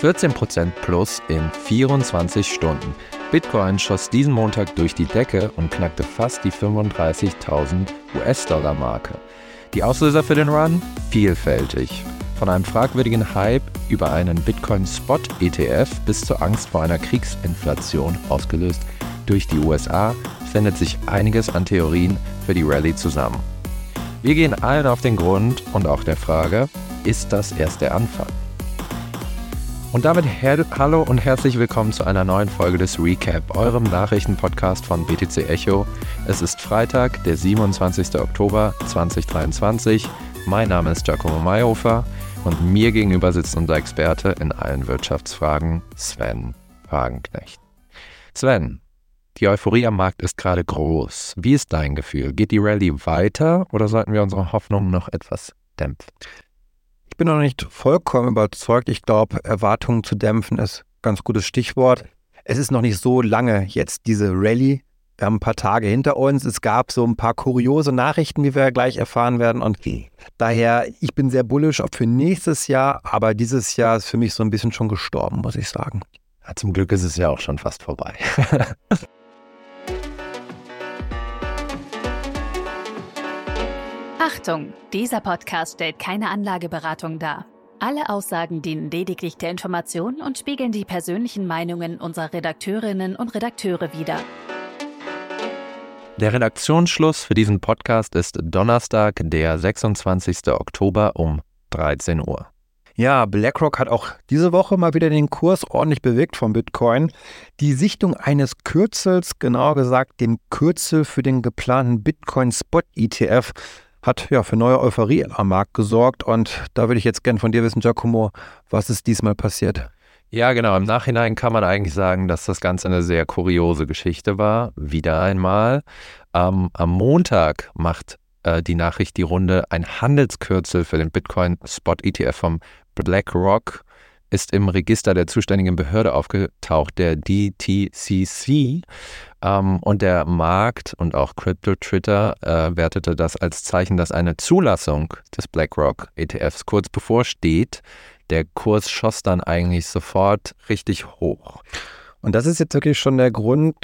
14% plus in 24 Stunden. Bitcoin schoss diesen Montag durch die Decke und knackte fast die 35.000 US-Dollar-Marke. Die Auslöser für den Run? Vielfältig. Von einem fragwürdigen Hype über einen Bitcoin-Spot-ETF bis zur Angst vor einer Kriegsinflation ausgelöst durch die USA findet sich einiges an Theorien für die Rallye zusammen. Wir gehen allen auf den Grund und auch der Frage, ist das erst der Anfang? Und damit hallo und herzlich willkommen zu einer neuen Folge des Recap, eurem Nachrichtenpodcast von BTC Echo. Es ist Freitag, der 27. Oktober 2023. Mein Name ist Giacomo Mayhofer und mir gegenüber sitzt unser Experte in allen Wirtschaftsfragen, Sven Wagenknecht. Sven, die Euphorie am Markt ist gerade groß. Wie ist dein Gefühl? Geht die Rallye weiter oder sollten wir unsere Hoffnungen noch etwas dämpfen? Ich bin noch nicht vollkommen überzeugt. Ich glaube, Erwartungen zu dämpfen ist ein ganz gutes Stichwort. Es ist noch nicht so lange jetzt diese Rallye. Wir haben ein paar Tage hinter uns. Es gab so ein paar kuriose Nachrichten, wie wir gleich erfahren werden. Und daher, ich bin sehr bullisch auch für nächstes Jahr, aber dieses Jahr ist für mich so ein bisschen schon gestorben, muss ich sagen. Ja, zum Glück ist es ja auch schon fast vorbei. Achtung, dieser Podcast stellt keine Anlageberatung dar. Alle Aussagen dienen lediglich der Information und spiegeln die persönlichen Meinungen unserer Redakteurinnen und Redakteure wider. Der Redaktionsschluss für diesen Podcast ist Donnerstag, der 26. Oktober um 13 Uhr. Ja, BlackRock hat auch diese Woche mal wieder den Kurs ordentlich bewegt vom Bitcoin. Die Sichtung eines Kürzels, genauer gesagt dem Kürzel für den geplanten Bitcoin Spot ETF, hat ja für neue Euphorie am Markt gesorgt. Und da würde ich jetzt gern von dir wissen, Giacomo, was ist diesmal passiert? Ja, genau. Im Nachhinein kann man eigentlich sagen, dass das Ganze eine sehr kuriose Geschichte war. Wieder einmal. Ähm, am Montag macht äh, die Nachricht die Runde. Ein Handelskürzel für den Bitcoin Spot ETF vom BlackRock ist im Register der zuständigen Behörde aufgetaucht, der DTCC. Ähm, und der Markt und auch Crypto Twitter äh, wertete das als Zeichen, dass eine Zulassung des BlackRock ETFs kurz bevorsteht. Der Kurs schoss dann eigentlich sofort richtig hoch. Und das ist jetzt wirklich schon der Grund,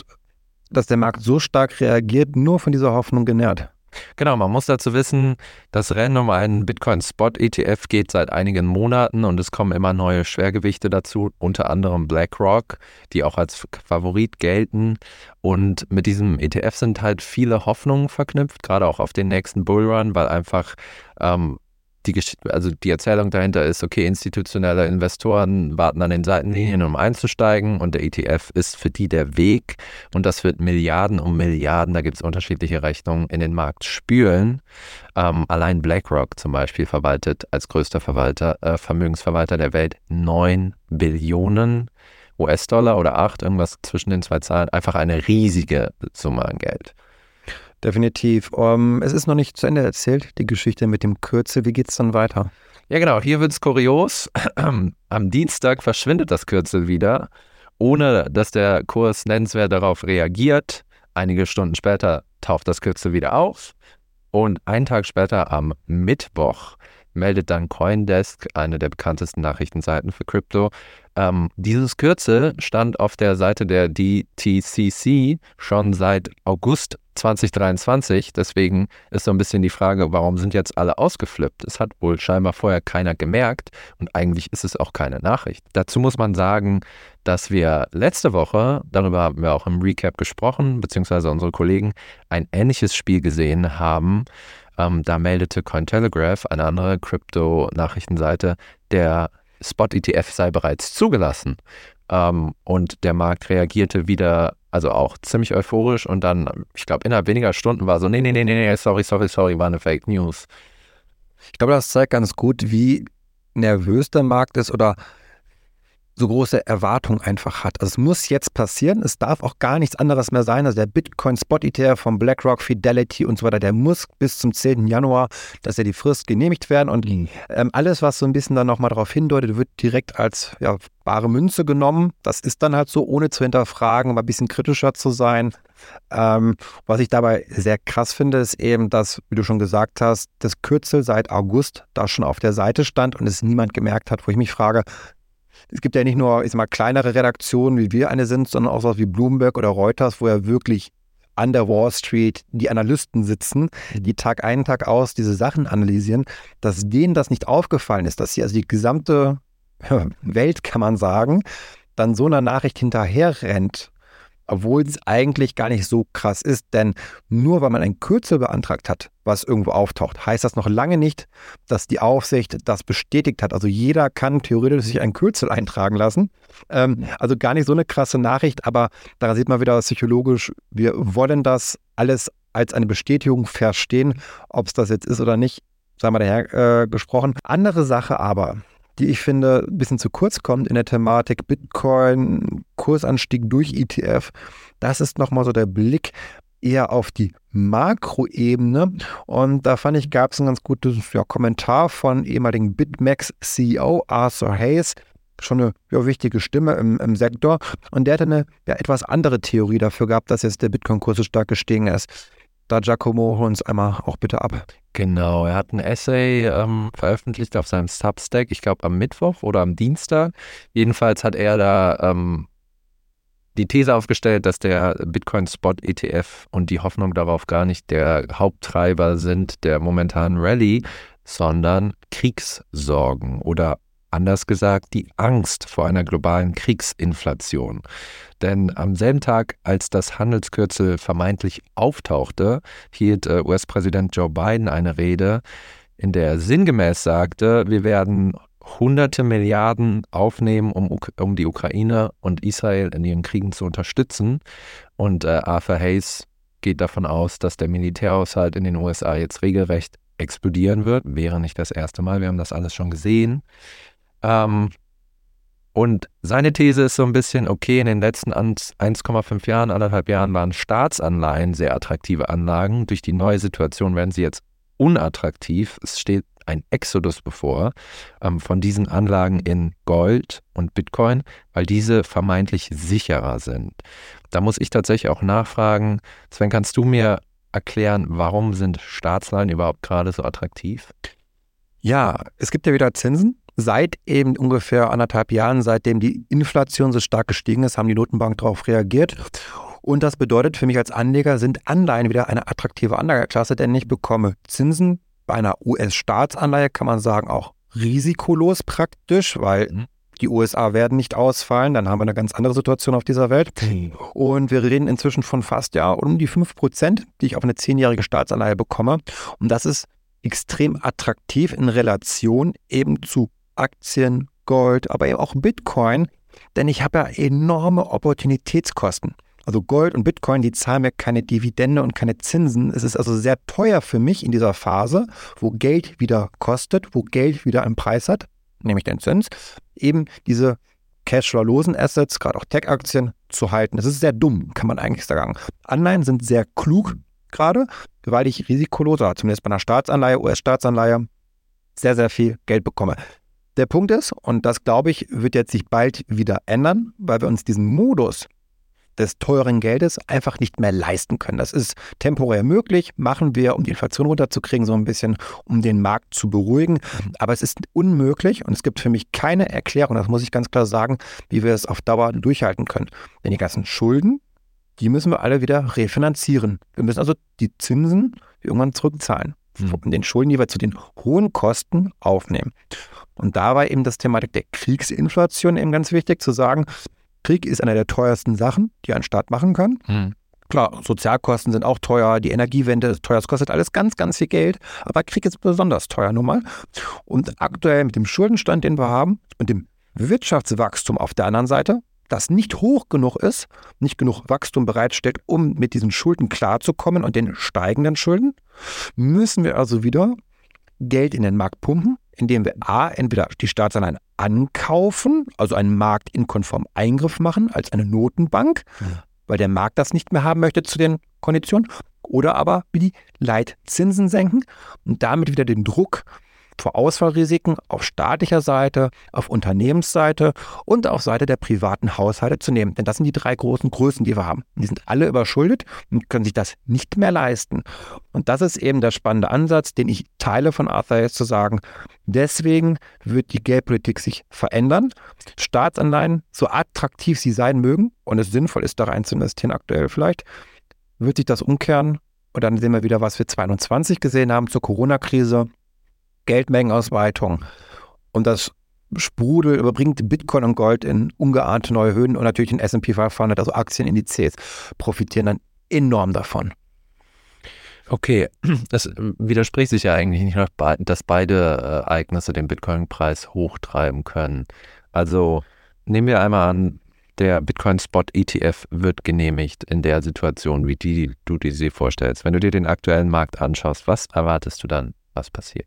dass der Markt so stark reagiert, nur von dieser Hoffnung genährt. Genau, man muss dazu wissen, das Rennen um einen Bitcoin Spot ETF geht seit einigen Monaten und es kommen immer neue Schwergewichte dazu, unter anderem BlackRock, die auch als Favorit gelten. Und mit diesem ETF sind halt viele Hoffnungen verknüpft, gerade auch auf den nächsten Bullrun, weil einfach ähm, die, also die Erzählung dahinter ist, okay, institutionelle Investoren warten an den Seitenlinien, um einzusteigen und der ETF ist für die der Weg und das wird Milliarden um Milliarden, da gibt es unterschiedliche Rechnungen, in den Markt spülen. Ähm, allein BlackRock zum Beispiel verwaltet als größter Verwalter, äh, Vermögensverwalter der Welt 9 Billionen US-Dollar oder 8, irgendwas zwischen den zwei Zahlen, einfach eine riesige Summe an Geld. Definitiv. Um, es ist noch nicht zu Ende erzählt, die Geschichte mit dem Kürzel. Wie geht es dann weiter? Ja, genau. Hier wird es kurios. Am Dienstag verschwindet das Kürzel wieder, ohne dass der Kurs nennenswert darauf reagiert. Einige Stunden später taucht das Kürzel wieder auf. Und einen Tag später, am Mittwoch, meldet dann Coindesk, eine der bekanntesten Nachrichtenseiten für Krypto, ähm, dieses Kürzel stand auf der Seite der DTCC schon seit August 2023. Deswegen ist so ein bisschen die Frage, warum sind jetzt alle ausgeflippt? Es hat wohl scheinbar vorher keiner gemerkt und eigentlich ist es auch keine Nachricht. Dazu muss man sagen, dass wir letzte Woche, darüber haben wir auch im Recap gesprochen, beziehungsweise unsere Kollegen, ein ähnliches Spiel gesehen haben. Ähm, da meldete Cointelegraph, eine andere Krypto-Nachrichtenseite, der Spot-ETF sei bereits zugelassen. Ähm, und der Markt reagierte wieder, also auch ziemlich euphorisch und dann, ich glaube, innerhalb weniger Stunden war so, nee, nee, nee, nee, sorry, sorry, sorry, war eine Fake News. Ich glaube, das zeigt ganz gut, wie nervös der Markt ist oder so große Erwartungen einfach hat. Also es muss jetzt passieren. Es darf auch gar nichts anderes mehr sein. Also der Bitcoin Spot ETF von BlackRock, Fidelity und so weiter, der muss bis zum 10. Januar, dass er die Frist genehmigt werden. Und mhm. ähm, alles, was so ein bisschen dann nochmal darauf hindeutet, wird direkt als ja, bare Münze genommen. Das ist dann halt so, ohne zu hinterfragen, mal ein bisschen kritischer zu sein. Ähm, was ich dabei sehr krass finde, ist eben, dass, wie du schon gesagt hast, das Kürzel seit August da schon auf der Seite stand und es niemand gemerkt hat, wo ich mich frage, es gibt ja nicht nur, ich sag mal, kleinere Redaktionen, wie wir eine sind, sondern auch so wie Bloomberg oder Reuters, wo ja wirklich an der Wall Street die Analysten sitzen, die Tag ein, Tag aus diese Sachen analysieren, dass denen das nicht aufgefallen ist, dass sie also die gesamte Welt, kann man sagen, dann so einer Nachricht hinterher rennt obwohl es eigentlich gar nicht so krass ist, denn nur weil man ein Kürzel beantragt hat, was irgendwo auftaucht, heißt das noch lange nicht, dass die Aufsicht das bestätigt hat. Also jeder kann theoretisch sich ein Kürzel eintragen lassen. Ähm, also gar nicht so eine krasse Nachricht, aber da sieht man wieder psychologisch, wir wollen das alles als eine Bestätigung verstehen, ob es das jetzt ist oder nicht, sagen wir daher äh, gesprochen. Andere Sache aber, die ich finde ein bisschen zu kurz kommt in der Thematik Bitcoin, Kursanstieg durch ETF. Das ist nochmal so der Blick eher auf die Makroebene. Und da fand ich, gab es ein ganz gutes ja, Kommentar von ehemaligen BitMEX-CEO Arthur Hayes, schon eine ja, wichtige Stimme im, im, Sektor. Und der hatte eine ja, etwas andere Theorie dafür gehabt, dass jetzt der Bitcoin-Kurs so stark gestiegen ist. Da Giacomo uns einmal auch bitte ab. Genau, er hat ein Essay ähm, veröffentlicht auf seinem Substack, ich glaube am Mittwoch oder am Dienstag. Jedenfalls hat er da ähm, die These aufgestellt, dass der Bitcoin Spot ETF und die Hoffnung darauf gar nicht der Haupttreiber sind der momentanen Rallye, sondern Kriegssorgen oder Anders gesagt, die Angst vor einer globalen Kriegsinflation. Denn am selben Tag, als das Handelskürzel vermeintlich auftauchte, hielt äh, US-Präsident Joe Biden eine Rede, in der er sinngemäß sagte, wir werden hunderte Milliarden aufnehmen, um, um die Ukraine und Israel in ihren Kriegen zu unterstützen. Und äh, Arthur Hayes geht davon aus, dass der Militärhaushalt in den USA jetzt regelrecht explodieren wird. Wäre nicht das erste Mal, wir haben das alles schon gesehen. Ähm, und seine These ist so ein bisschen, okay, in den letzten 1,5 Jahren, anderthalb Jahren waren Staatsanleihen sehr attraktive Anlagen. Durch die neue Situation werden sie jetzt unattraktiv. Es steht ein Exodus bevor ähm, von diesen Anlagen in Gold und Bitcoin, weil diese vermeintlich sicherer sind. Da muss ich tatsächlich auch nachfragen, Sven, kannst du mir erklären, warum sind Staatsanleihen überhaupt gerade so attraktiv? Ja, es gibt ja wieder Zinsen Seit eben ungefähr anderthalb Jahren, seitdem die Inflation so stark gestiegen ist, haben die Notenbank darauf reagiert. Und das bedeutet für mich als Anleger, sind Anleihen wieder eine attraktive Anlageklasse, denn ich bekomme Zinsen bei einer US-Staatsanleihe, kann man sagen, auch risikolos praktisch, weil mhm. die USA werden nicht ausfallen, dann haben wir eine ganz andere Situation auf dieser Welt. Und wir reden inzwischen von fast ja um die 5 Prozent, die ich auf eine zehnjährige Staatsanleihe bekomme. Und das ist extrem attraktiv in Relation eben zu Aktien, Gold, aber eben auch Bitcoin, denn ich habe ja enorme Opportunitätskosten. Also Gold und Bitcoin, die zahlen mir keine Dividende und keine Zinsen. Es ist also sehr teuer für mich in dieser Phase, wo Geld wieder kostet, wo Geld wieder einen Preis hat, nämlich den Zins, eben diese Cashflow-losen Assets, gerade auch Tech-Aktien, zu halten. Das ist sehr dumm, kann man eigentlich sagen. Anleihen sind sehr klug gerade, weil ich risikoloser, zumindest bei einer Staatsanleihe, US-Staatsanleihe, sehr, sehr viel Geld bekomme. Der Punkt ist, und das glaube ich, wird jetzt sich bald wieder ändern, weil wir uns diesen Modus des teuren Geldes einfach nicht mehr leisten können. Das ist temporär möglich, machen wir, um die Inflation runterzukriegen, so ein bisschen, um den Markt zu beruhigen. Aber es ist unmöglich und es gibt für mich keine Erklärung, das muss ich ganz klar sagen, wie wir es auf Dauer durchhalten können. Denn die ganzen Schulden, die müssen wir alle wieder refinanzieren. Wir müssen also die Zinsen irgendwann zurückzahlen. Mhm. Den Schulden, die wir zu den hohen Kosten aufnehmen. Und da war eben das Thematik der Kriegsinflation eben ganz wichtig zu sagen, Krieg ist einer der teuersten Sachen, die ein Staat machen kann. Mhm. Klar, Sozialkosten sind auch teuer, die Energiewende ist teuer, es kostet alles ganz, ganz viel Geld, aber Krieg ist besonders teuer nun mal. Und aktuell mit dem Schuldenstand, den wir haben und dem Wirtschaftswachstum auf der anderen Seite, das nicht hoch genug ist, nicht genug Wachstum bereitstellt, um mit diesen Schulden klarzukommen und den steigenden Schulden, müssen wir also wieder Geld in den Markt pumpen, indem wir A, entweder die Staatsanleihen ankaufen, also einen marktinkonformen Eingriff machen als eine Notenbank, ja. weil der Markt das nicht mehr haben möchte zu den Konditionen, oder aber wie die Leitzinsen senken und damit wieder den Druck vor Ausfallrisiken auf staatlicher Seite, auf Unternehmensseite und auf Seite der privaten Haushalte zu nehmen. Denn das sind die drei großen Größen, die wir haben. Die sind alle überschuldet und können sich das nicht mehr leisten. Und das ist eben der spannende Ansatz, den ich teile von Arthur jetzt zu sagen. Deswegen wird die Geldpolitik sich verändern. Staatsanleihen, so attraktiv sie sein mögen und es sinnvoll ist, da rein zu investieren, aktuell vielleicht, wird sich das umkehren. Und dann sehen wir wieder, was wir 2021 gesehen haben zur Corona-Krise. Geldmengenausweitung. Und das Sprudel überbringt Bitcoin und Gold in ungeahnte neue Höhen und natürlich den S&P 500, also Aktienindizes, profitieren dann enorm davon. Okay, das widerspricht sich ja eigentlich nicht, dass beide äh, Ereignisse den Bitcoin-Preis hochtreiben können. Also nehmen wir einmal an, der Bitcoin Spot ETF wird genehmigt in der Situation, wie die du dir sie vorstellst. Wenn du dir den aktuellen Markt anschaust, was erwartest du dann, was passiert?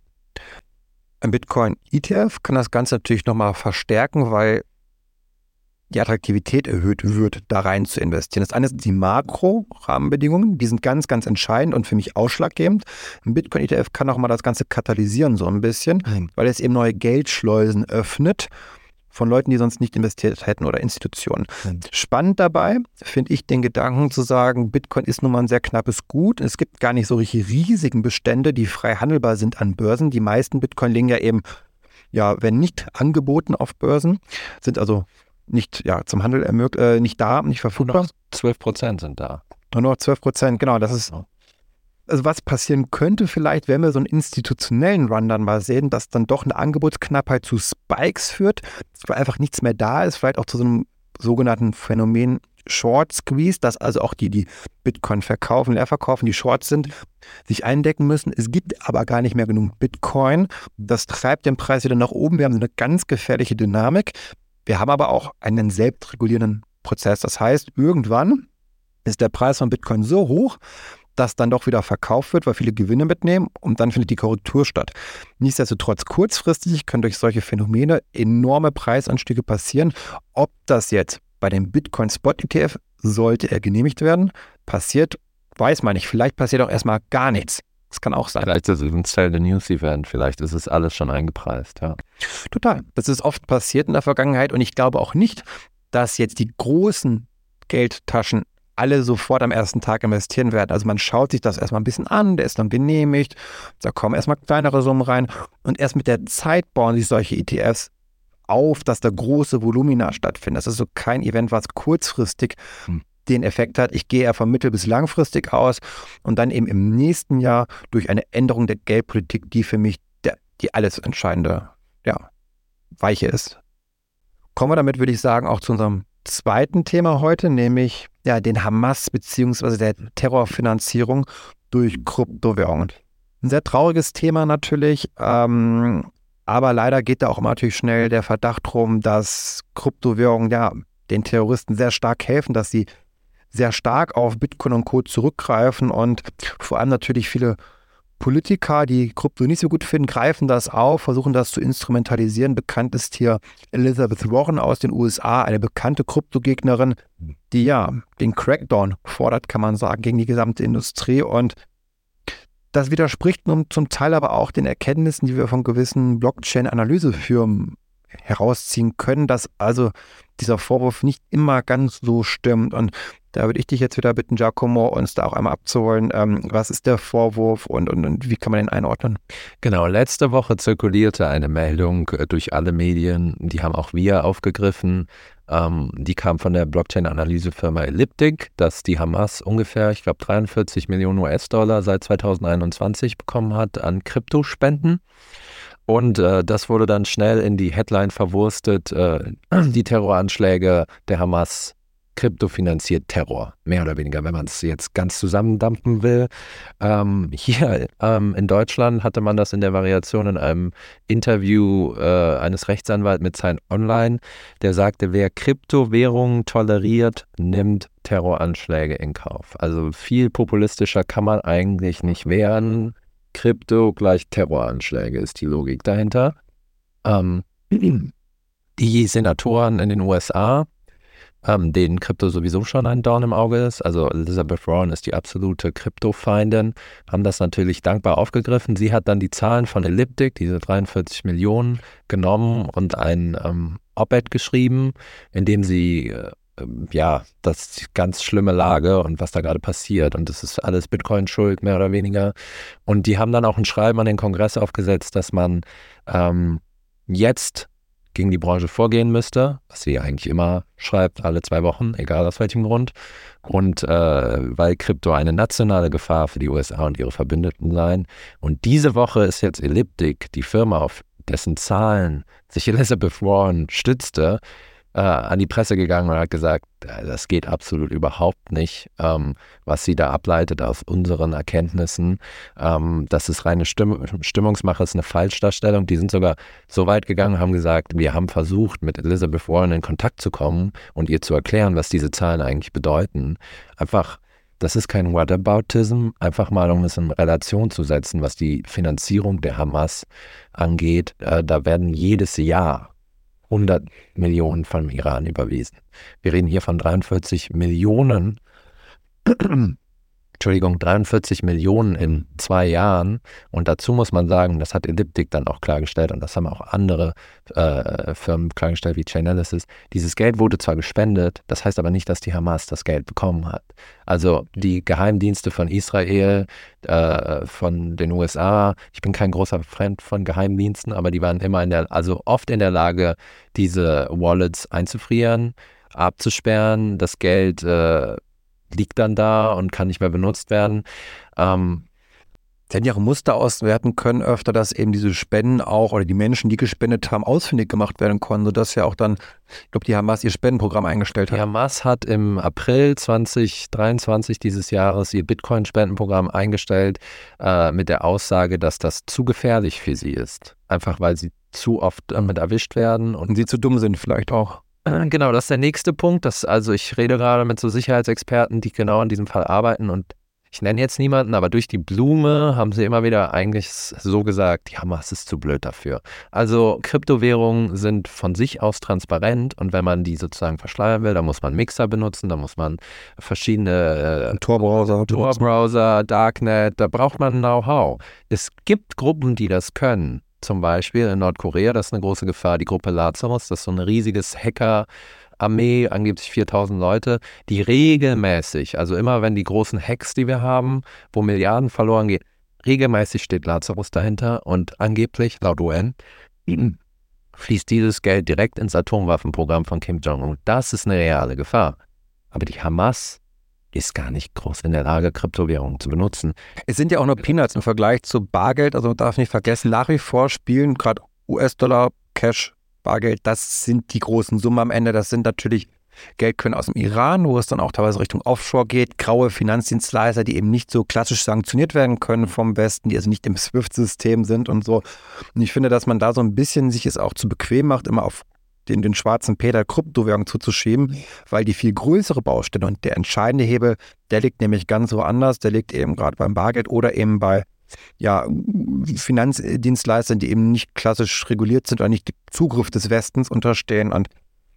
Ein Bitcoin ETF kann das Ganze natürlich nochmal verstärken, weil die Attraktivität erhöht wird, da rein zu investieren. Das eine sind die Makro-Rahmenbedingungen, die sind ganz, ganz entscheidend und für mich ausschlaggebend. Ein Bitcoin-ETF kann auch mal das Ganze katalysieren, so ein bisschen, weil es eben neue Geldschleusen öffnet von Leuten, die sonst nicht investiert hätten oder Institutionen. Mhm. Spannend dabei finde ich den Gedanken zu sagen, Bitcoin ist nun mal ein sehr knappes Gut. Es gibt gar nicht so richtig riesigen Bestände, die frei handelbar sind an Börsen. Die meisten Bitcoin liegen ja eben, ja, wenn nicht angeboten auf Börsen, sind also nicht ja, zum Handel äh, nicht da, nicht verfügbar. Nur 12 Prozent sind da. Nur noch 12 Prozent, genau. Das ist also was passieren könnte vielleicht, wenn wir so einen institutionellen Run dann mal sehen, dass dann doch eine Angebotsknappheit zu Spikes führt, weil einfach nichts mehr da ist, vielleicht auch zu so einem sogenannten Phänomen Short Squeeze, dass also auch die, die Bitcoin verkaufen, leer verkaufen, die Shorts sind, sich eindecken müssen. Es gibt aber gar nicht mehr genug Bitcoin. Das treibt den Preis wieder nach oben. Wir haben so eine ganz gefährliche Dynamik. Wir haben aber auch einen selbstregulierenden Prozess. Das heißt, irgendwann ist der Preis von Bitcoin so hoch, das dann doch wieder verkauft wird, weil viele Gewinne mitnehmen und dann findet die Korrektur statt. Nichtsdestotrotz kurzfristig können durch solche Phänomene enorme Preisanstiege passieren. Ob das jetzt bei dem Bitcoin Spot ETF sollte er genehmigt werden, passiert, weiß man nicht. Vielleicht passiert auch erstmal gar nichts. Das kann auch sein. Vielleicht ist es ein Sell the News Event, vielleicht ist es alles schon eingepreist, ja. Total. Das ist oft passiert in der Vergangenheit und ich glaube auch nicht, dass jetzt die großen Geldtaschen alle sofort am ersten Tag investieren werden. Also man schaut sich das erstmal ein bisschen an, der ist dann genehmigt, da kommen erstmal kleinere Summen rein und erst mit der Zeit bauen sich solche ETFs auf, dass da große Volumina stattfinden. Das ist so kein Event, was kurzfristig hm. den Effekt hat. Ich gehe eher von mittel- bis langfristig aus und dann eben im nächsten Jahr durch eine Änderung der Geldpolitik, die für mich der, die alles entscheidende ja, Weiche ist. Kommen wir damit, würde ich sagen, auch zu unserem zweiten Thema heute, nämlich ja, den Hamas bzw. der Terrorfinanzierung durch Kryptowährungen. Ein sehr trauriges Thema natürlich, ähm, aber leider geht da auch immer natürlich schnell der Verdacht rum, dass Kryptowährungen ja den Terroristen sehr stark helfen, dass sie sehr stark auf Bitcoin und Co. zurückgreifen und vor allem natürlich viele Politiker, die Krypto nicht so gut finden, greifen das auf, versuchen das zu instrumentalisieren. Bekannt ist hier Elizabeth Warren aus den USA, eine bekannte Kryptogegnerin, die ja den Crackdown fordert, kann man sagen, gegen die gesamte Industrie. Und das widerspricht nun zum Teil aber auch den Erkenntnissen, die wir von gewissen Blockchain-Analysefirmen herausziehen können, dass also dieser Vorwurf nicht immer ganz so stimmt. Und da würde ich dich jetzt wieder bitten, Giacomo, uns da auch einmal abzuholen. Ähm, was ist der Vorwurf und, und, und, wie kann man den einordnen? Genau, letzte Woche zirkulierte eine Meldung äh, durch alle Medien, die haben auch wir aufgegriffen. Ähm, die kam von der Blockchain-Analysefirma Elliptic, dass die Hamas ungefähr, ich glaube, 43 Millionen US-Dollar seit 2021 bekommen hat an Kryptospenden. Und äh, das wurde dann schnell in die Headline verwurstet, äh, die Terroranschläge der Hamas kryptofinanziert Terror, mehr oder weniger, wenn man es jetzt ganz zusammendampfen will. Ähm, hier ähm, in Deutschland hatte man das in der Variation in einem Interview äh, eines Rechtsanwalts mit Sein Online, der sagte, wer Kryptowährungen toleriert, nimmt Terroranschläge in Kauf. Also viel populistischer kann man eigentlich nicht werden. Krypto gleich Terroranschläge ist die Logik dahinter. Ähm, die Senatoren in den USA ähm, denen Krypto sowieso schon ein Dorn im Auge ist. Also Elizabeth Warren ist die absolute Kryptofeindin, haben das natürlich dankbar aufgegriffen. Sie hat dann die Zahlen von Elliptic, diese 43 Millionen, genommen und ein ähm, Op-Ed geschrieben, in dem sie äh, ja, das ganz schlimme Lage und was da gerade passiert. Und das ist alles Bitcoin-Schuld, mehr oder weniger. Und die haben dann auch ein Schreiben an den Kongress aufgesetzt, dass man ähm, jetzt gegen die Branche vorgehen müsste, was sie eigentlich immer schreibt, alle zwei Wochen, egal aus welchem Grund. Und äh, weil Krypto eine nationale Gefahr für die USA und ihre Verbündeten sein. Und diese Woche ist jetzt Elliptic, die Firma, auf dessen Zahlen sich Elizabeth Warren stützte, äh, an die Presse gegangen und hat gesagt, äh, das geht absolut überhaupt nicht, ähm, was sie da ableitet aus unseren Erkenntnissen. Ähm, das ist reine Stimm Stimmungsmache, ist eine Falschdarstellung. Die sind sogar so weit gegangen haben gesagt, wir haben versucht, mit Elizabeth Warren in Kontakt zu kommen und ihr zu erklären, was diese Zahlen eigentlich bedeuten. Einfach das ist kein Whataboutism, einfach mal um es in Relation zu setzen, was die Finanzierung der Hamas angeht. Äh, da werden jedes Jahr 100 Millionen vom Iran überwiesen. Wir reden hier von 43 Millionen Entschuldigung, 43 Millionen in zwei Jahren. Und dazu muss man sagen, das hat Elliptic dann auch klargestellt und das haben auch andere äh, Firmen klargestellt wie Chainalysis. Dieses Geld wurde zwar gespendet, das heißt aber nicht, dass die Hamas das Geld bekommen hat. Also die Geheimdienste von Israel, äh, von den USA, ich bin kein großer Freund von Geheimdiensten, aber die waren immer in der, also oft in der Lage, diese Wallets einzufrieren abzusperren, das Geld äh, liegt dann da und kann nicht mehr benutzt werden. Ähm, Sie hätten ja auch Muster auswerten können, öfter, dass eben diese Spenden auch oder die Menschen, die gespendet haben, ausfindig gemacht werden konnten, sodass ja auch dann, ich glaube, die Hamas ihr Spendenprogramm eingestellt hat. Die Hamas hat im April 2023 dieses Jahres ihr Bitcoin-Spendenprogramm eingestellt äh, mit der Aussage, dass das zu gefährlich für sie ist. Einfach weil sie zu oft damit erwischt werden. Und, und sie zu dumm sind vielleicht auch. Äh, genau, das ist der nächste Punkt. Das, also ich rede gerade mit so Sicherheitsexperten, die genau an diesem Fall arbeiten und ich nenne jetzt niemanden, aber durch die Blume haben sie immer wieder eigentlich so gesagt, die Hamas ist zu blöd dafür. Also Kryptowährungen sind von sich aus transparent und wenn man die sozusagen verschleiern will, dann muss man Mixer benutzen, da muss man verschiedene äh, Tor-Browser, Tor-Browser, Darknet, da braucht man Know-how. Es gibt Gruppen, die das können zum Beispiel in Nordkorea, das ist eine große Gefahr. Die Gruppe Lazarus, das ist so ein riesiges Hacker-Armee, angeblich 4000 Leute, die regelmäßig, also immer wenn die großen Hacks, die wir haben, wo Milliarden verloren gehen, regelmäßig steht Lazarus dahinter und angeblich, laut UN, fließt dieses Geld direkt ins Atomwaffenprogramm von Kim Jong-un. Das ist eine reale Gefahr. Aber die Hamas ist gar nicht groß in der Lage, Kryptowährungen zu benutzen. Es sind ja auch nur Peanuts im Vergleich zu Bargeld. Also man darf nicht vergessen, nach wie vor spielen gerade US-Dollar, Cash, Bargeld, das sind die großen Summen am Ende. Das sind natürlich Geldquellen aus dem Iran, wo es dann auch teilweise Richtung Offshore geht, graue Finanzdienstleister, die eben nicht so klassisch sanktioniert werden können vom Westen, die also nicht im SWIFT-System sind und so. Und ich finde, dass man da so ein bisschen sich es auch zu bequem macht, immer auf den, den schwarzen Peter Kryptowährung zuzuschieben, weil die viel größere Baustelle und der entscheidende Hebel, der liegt nämlich ganz woanders, der liegt eben gerade beim Bargeld oder eben bei ja, Finanzdienstleistern, die eben nicht klassisch reguliert sind oder nicht dem Zugriff des Westens unterstehen. Und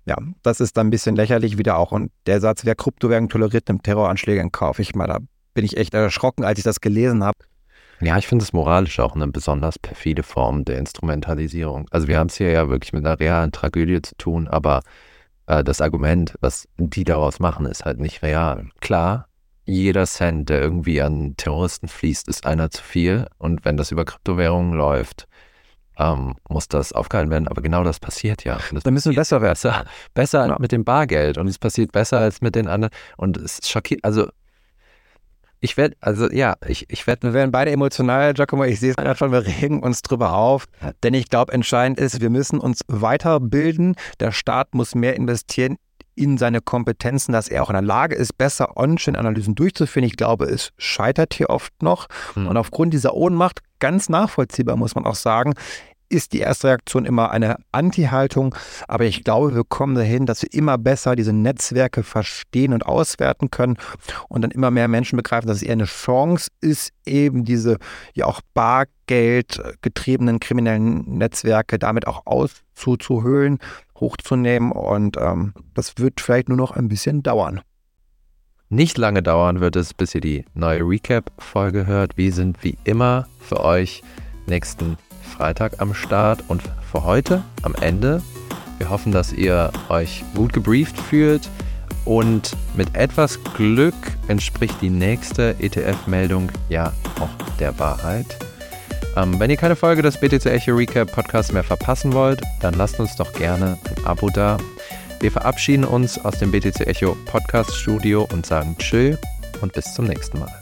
ja, das ist dann ein bisschen lächerlich wieder auch. Und der Satz, wer Kryptowährungen toleriert, nimmt Terroranschläge in Kauf. Ich meine, da bin ich echt erschrocken, als ich das gelesen habe. Ja, ich finde es moralisch auch eine besonders perfide Form der Instrumentalisierung. Also wir haben es hier ja wirklich mit einer realen Tragödie zu tun, aber äh, das Argument, was die daraus machen, ist halt nicht real. Klar, jeder Cent, der irgendwie an Terroristen fließt, ist einer zu viel. Und wenn das über Kryptowährungen läuft, ähm, muss das aufgehalten werden. Aber genau das passiert ja. Das Dann müssen wir besser werden. Besser, besser ja. mit dem Bargeld. Und es passiert besser als mit den anderen. Und es schockiert, also ich werde, also ja, ich, ich werde. Wir werden beide emotional, Giacomo. Ich sehe es gerade schon, wir regen uns drüber auf. Denn ich glaube, entscheidend ist, wir müssen uns weiterbilden. Der Staat muss mehr investieren in seine Kompetenzen, dass er auch in der Lage ist, besser On-Chain-Analysen durchzuführen. Ich glaube, es scheitert hier oft noch. Hm. Und aufgrund dieser Ohnmacht, ganz nachvollziehbar muss man auch sagen, ist die erste Reaktion immer eine Anti-Haltung. Aber ich glaube, wir kommen dahin, dass wir immer besser diese Netzwerke verstehen und auswerten können und dann immer mehr Menschen begreifen, dass es eher eine Chance ist, eben diese ja auch Bargeld getriebenen kriminellen Netzwerke damit auch auszuhöhlen hochzunehmen und ähm, das wird vielleicht nur noch ein bisschen dauern. Nicht lange dauern wird es, bis ihr die neue Recap-Folge hört. Wir sind wie immer für euch nächsten Freitag am Start und für heute am Ende. Wir hoffen, dass ihr euch gut gebrieft fühlt und mit etwas Glück entspricht die nächste ETF-Meldung ja auch der Wahrheit. Ähm, wenn ihr keine Folge des BTC Echo Recap Podcasts mehr verpassen wollt, dann lasst uns doch gerne ein Abo da. Wir verabschieden uns aus dem BTC Echo Podcast Studio und sagen Tschö und bis zum nächsten Mal.